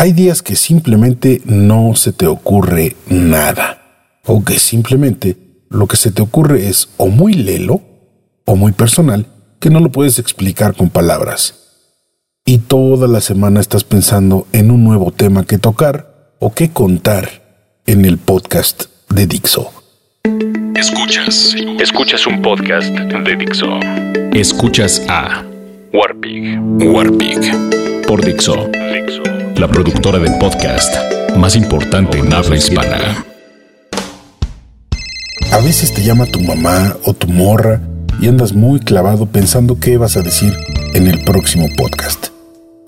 Hay días que simplemente no se te ocurre nada. O que simplemente lo que se te ocurre es o muy lelo o muy personal que no lo puedes explicar con palabras. Y toda la semana estás pensando en un nuevo tema que tocar o que contar en el podcast de Dixo. Escuchas, escuchas un podcast de Dixo. Escuchas a Warpig, Warpig por Dixo, la productora de podcast más importante en habla hispana. A veces te llama tu mamá o tu morra y andas muy clavado pensando qué vas a decir en el próximo podcast.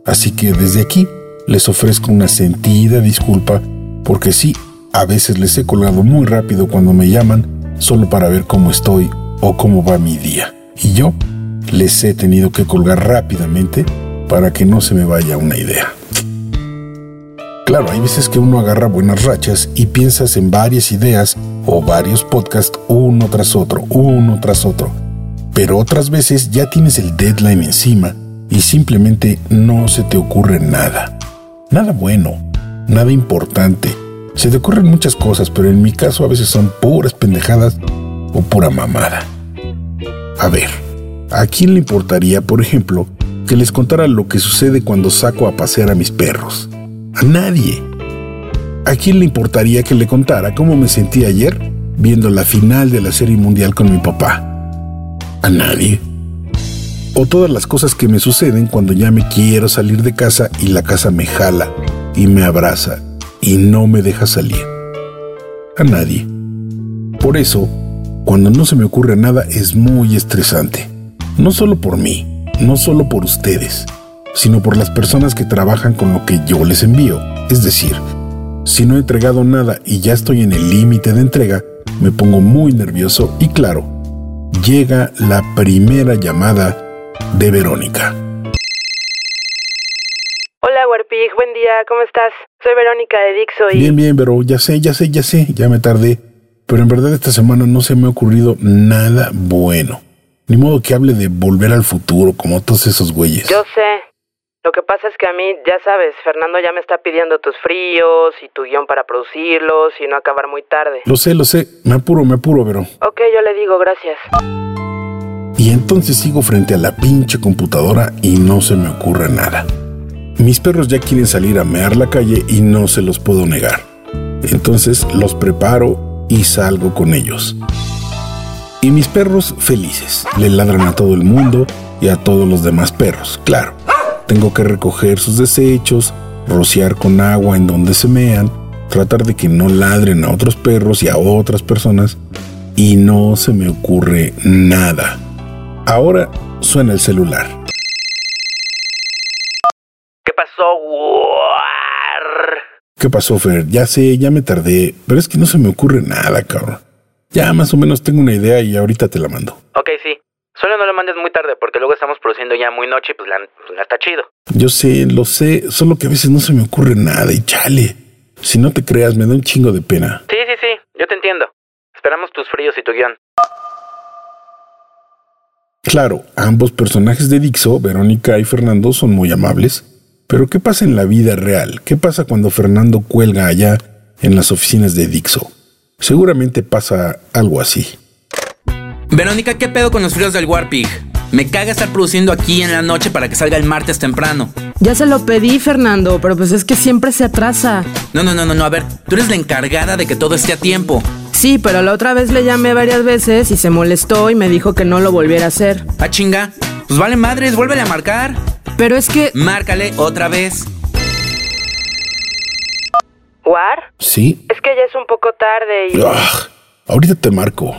Así que desde aquí les ofrezco una sentida disculpa porque sí, a veces les he colgado muy rápido cuando me llaman solo para ver cómo estoy o cómo va mi día. Y yo les he tenido que colgar rápidamente para que no se me vaya una idea. Claro, hay veces que uno agarra buenas rachas y piensas en varias ideas o varios podcasts uno tras otro, uno tras otro. Pero otras veces ya tienes el deadline encima y simplemente no se te ocurre nada. Nada bueno, nada importante. Se te ocurren muchas cosas, pero en mi caso a veces son puras pendejadas o pura mamada. A ver, ¿a quién le importaría, por ejemplo, que les contara lo que sucede cuando saco a pasear a mis perros? A nadie. ¿A quién le importaría que le contara cómo me sentí ayer viendo la final de la Serie Mundial con mi papá? A nadie. O todas las cosas que me suceden cuando ya me quiero salir de casa y la casa me jala y me abraza y no me deja salir. A nadie. Por eso, cuando no se me ocurre nada es muy estresante. No solo por mí, no solo por ustedes, sino por las personas que trabajan con lo que yo les envío. Es decir, si no he entregado nada y ya estoy en el límite de entrega, me pongo muy nervioso y claro, llega la primera llamada de Verónica. Hola, Warpig, buen día, ¿cómo estás? Soy Verónica de Dixo y... Bien, bien, pero ya sé, ya sé, ya sé, ya me tardé. Pero en verdad esta semana no se me ha ocurrido nada bueno. Ni modo que hable de volver al futuro como todos esos güeyes. Yo sé. Lo que pasa es que a mí, ya sabes, Fernando ya me está pidiendo tus fríos y tu guion para producirlos y no acabar muy tarde. Lo sé, lo sé. Me apuro, me apuro, pero... Ok, yo le digo gracias. Y entonces sigo frente a la pinche computadora y no se me ocurre nada. Mis perros ya quieren salir a mear la calle y no se los puedo negar. Entonces los preparo y salgo con ellos. Y mis perros felices. Le ladran a todo el mundo y a todos los demás perros, claro. Tengo que recoger sus desechos, rociar con agua en donde se mean, tratar de que no ladren a otros perros y a otras personas. Y no se me ocurre nada. Ahora suena el celular. ¿Qué pasó, War? ¿Qué pasó, Fer? Ya sé, ya me tardé, pero es que no se me ocurre nada, cabrón. Ya más o menos tengo una idea y ahorita te la mando. Ok, sí. Solo no lo mandes muy tarde porque luego estamos produciendo ya muy noche y pues la, pues la está chido. Yo sé, lo sé, solo que a veces no se me ocurre nada y chale. Si no te creas, me da un chingo de pena. Sí, sí, sí, yo te entiendo. Esperamos tus fríos y tu guion. Claro, ambos personajes de Dixo, Verónica y Fernando, son muy amables. Pero ¿qué pasa en la vida real? ¿Qué pasa cuando Fernando cuelga allá en las oficinas de Dixo? Seguramente pasa algo así. Verónica, ¿qué pedo con los fríos del Warpig? Me caga estar produciendo aquí en la noche para que salga el martes temprano. Ya se lo pedí, Fernando, pero pues es que siempre se atrasa. No, no, no, no, no, a ver, tú eres la encargada de que todo esté a tiempo. Sí, pero la otra vez le llamé varias veces y se molestó y me dijo que no lo volviera a hacer. Ah, chinga. Pues vale madres, vuélvele a marcar. Pero es que... Márcale otra vez. ¿War? ¿Sí? Es que ya es un poco tarde y... Ah, ahorita te marco.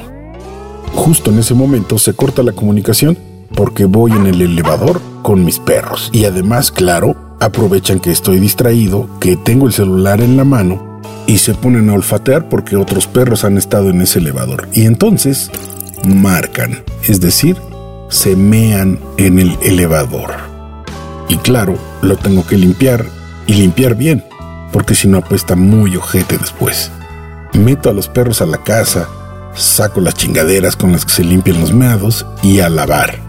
Justo en ese momento se corta la comunicación porque voy en el elevador con mis perros. Y además, claro, aprovechan que estoy distraído, que tengo el celular en la mano y se ponen a olfatear porque otros perros han estado en ese elevador. Y entonces marcan, es decir, se mean en el elevador. Y claro, lo tengo que limpiar y limpiar bien, porque si no apesta muy ojete después. Meto a los perros a la casa, saco las chingaderas con las que se limpian los meados y a lavar.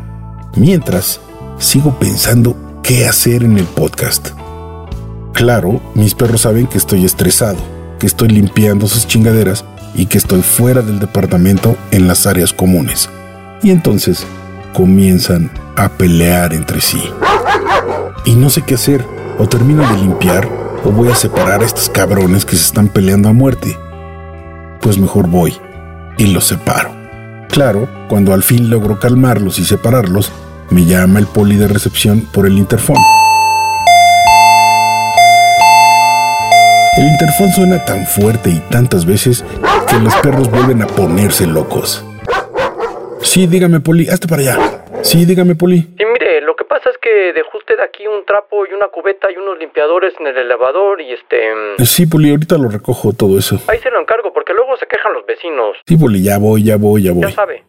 Mientras, sigo pensando qué hacer en el podcast. Claro, mis perros saben que estoy estresado, que estoy limpiando sus chingaderas y que estoy fuera del departamento en las áreas comunes. Y entonces comienzan a pelear entre sí. Y no sé qué hacer, o termino de limpiar, o voy a separar a estos cabrones que se están peleando a muerte. Pues mejor voy y los separo. Claro, cuando al fin logro calmarlos y separarlos, me llama el poli de recepción por el interfón. El interfón suena tan fuerte y tantas veces que los perros vuelven a ponerse locos. Sí, dígame, Poli, hazte para allá. Sí, dígame, Poli. Mire, lo que dejó usted aquí un trapo y una cubeta y unos limpiadores en el elevador y este... Eh, Sí, Poli, ahorita lo recojo todo eso. Ahí se lo encargo porque luego se quejan los vecinos. Sí, Poli, ya voy, ya voy, ya Ya voy. sabe.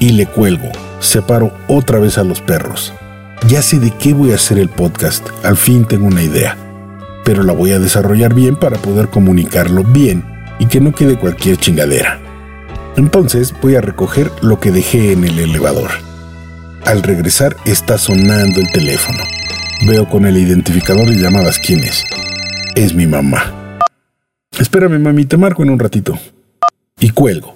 Y le cuelgo. Separo otra vez a los perros. Ya sé de qué voy a hacer el podcast. Al fin tengo una idea. Pero la voy a desarrollar bien para poder comunicarlo bien y que no quede cualquier chingadera. Entonces voy a recoger lo que dejé en el elevador. Al regresar está sonando el teléfono. Veo con el identificador de llamadas quién es. Es mi mamá. Espérame, mami, te marco en un ratito. Y cuelgo.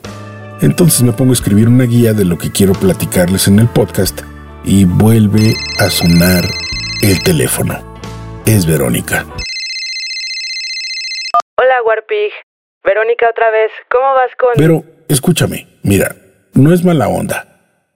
Entonces me pongo a escribir una guía de lo que quiero platicarles en el podcast y vuelve a sonar el teléfono. Es Verónica. Hola, Warpig. Verónica otra vez. ¿Cómo vas con...? Pero escúchame, mira, no es mala onda,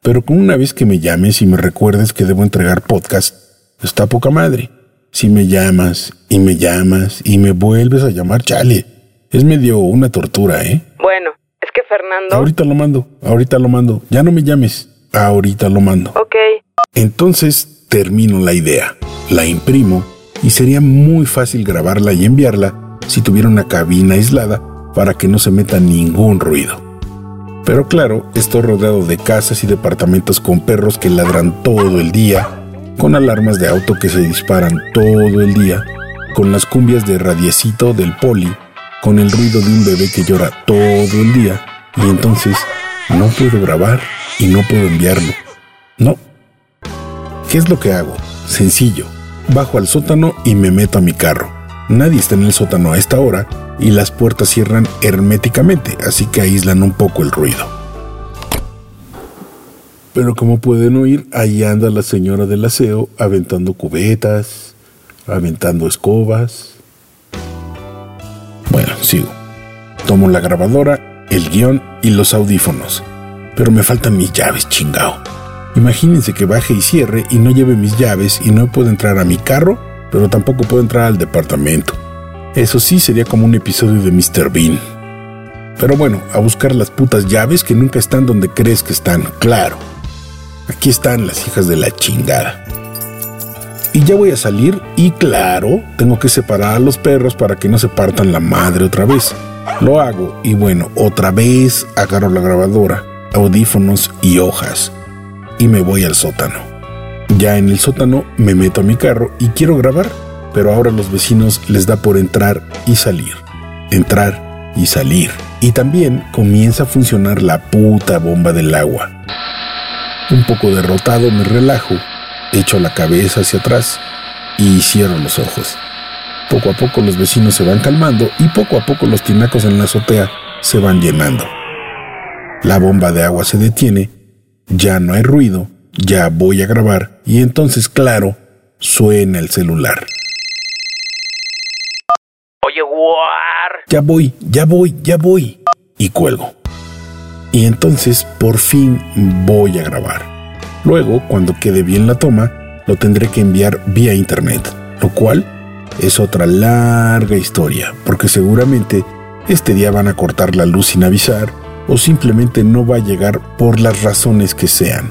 pero con una vez que me llames y me recuerdes que debo entregar podcast, está poca madre. Si me llamas y me llamas y me vuelves a llamar, chale, es medio una tortura, ¿eh? Bueno, es que Fernando... Ahorita lo mando, ahorita lo mando. Ya no me llames, ahorita lo mando. Ok. Entonces termino la idea, la imprimo y sería muy fácil grabarla y enviarla si tuviera una cabina aislada para que no se meta ningún ruido. Pero claro, estoy rodeado de casas y departamentos con perros que ladran todo el día, con alarmas de auto que se disparan todo el día, con las cumbias de radiecito del poli, con el ruido de un bebé que llora todo el día, y entonces no puedo grabar y no puedo enviarlo. No, ¿Qué es lo que hago? Sencillo. Bajo al sótano y me meto a mi carro. Nadie está en el sótano a esta hora y las puertas cierran herméticamente, así que aíslan un poco el ruido. Pero como pueden oír, ahí anda la señora del aseo aventando cubetas, aventando escobas. Bueno, sigo. Tomo la grabadora, el guion y los audífonos. Pero me faltan mis llaves, chingao. Imagínense que baje y cierre y no lleve mis llaves y no puedo entrar a mi carro, pero tampoco puedo entrar al departamento. Eso sí sería como un episodio de Mr. Bean. Pero bueno, a buscar las putas llaves que nunca están donde crees que están, claro. Aquí están las hijas de la chingada. Y ya voy a salir y claro, tengo que separar a los perros para que no se partan la madre otra vez. Lo hago y bueno, otra vez agarro la grabadora, audífonos y hojas y me voy al sótano. Ya en el sótano me meto a mi carro y quiero grabar, pero ahora los vecinos les da por entrar y salir. Entrar y salir. Y también comienza a funcionar la puta bomba del agua. Un poco derrotado me relajo, echo la cabeza hacia atrás y cierro los ojos. Poco a poco los vecinos se van calmando y poco a poco los tinacos en la azotea se van llenando. La bomba de agua se detiene ya no hay ruido, ya voy a grabar y entonces, claro, suena el celular. Oye, War. Ya voy, ya voy, ya voy. Y cuelgo. Y entonces, por fin, voy a grabar. Luego, cuando quede bien la toma, lo tendré que enviar vía internet, lo cual es otra larga historia, porque seguramente este día van a cortar la luz sin avisar o simplemente no va a llegar por las razones que sean.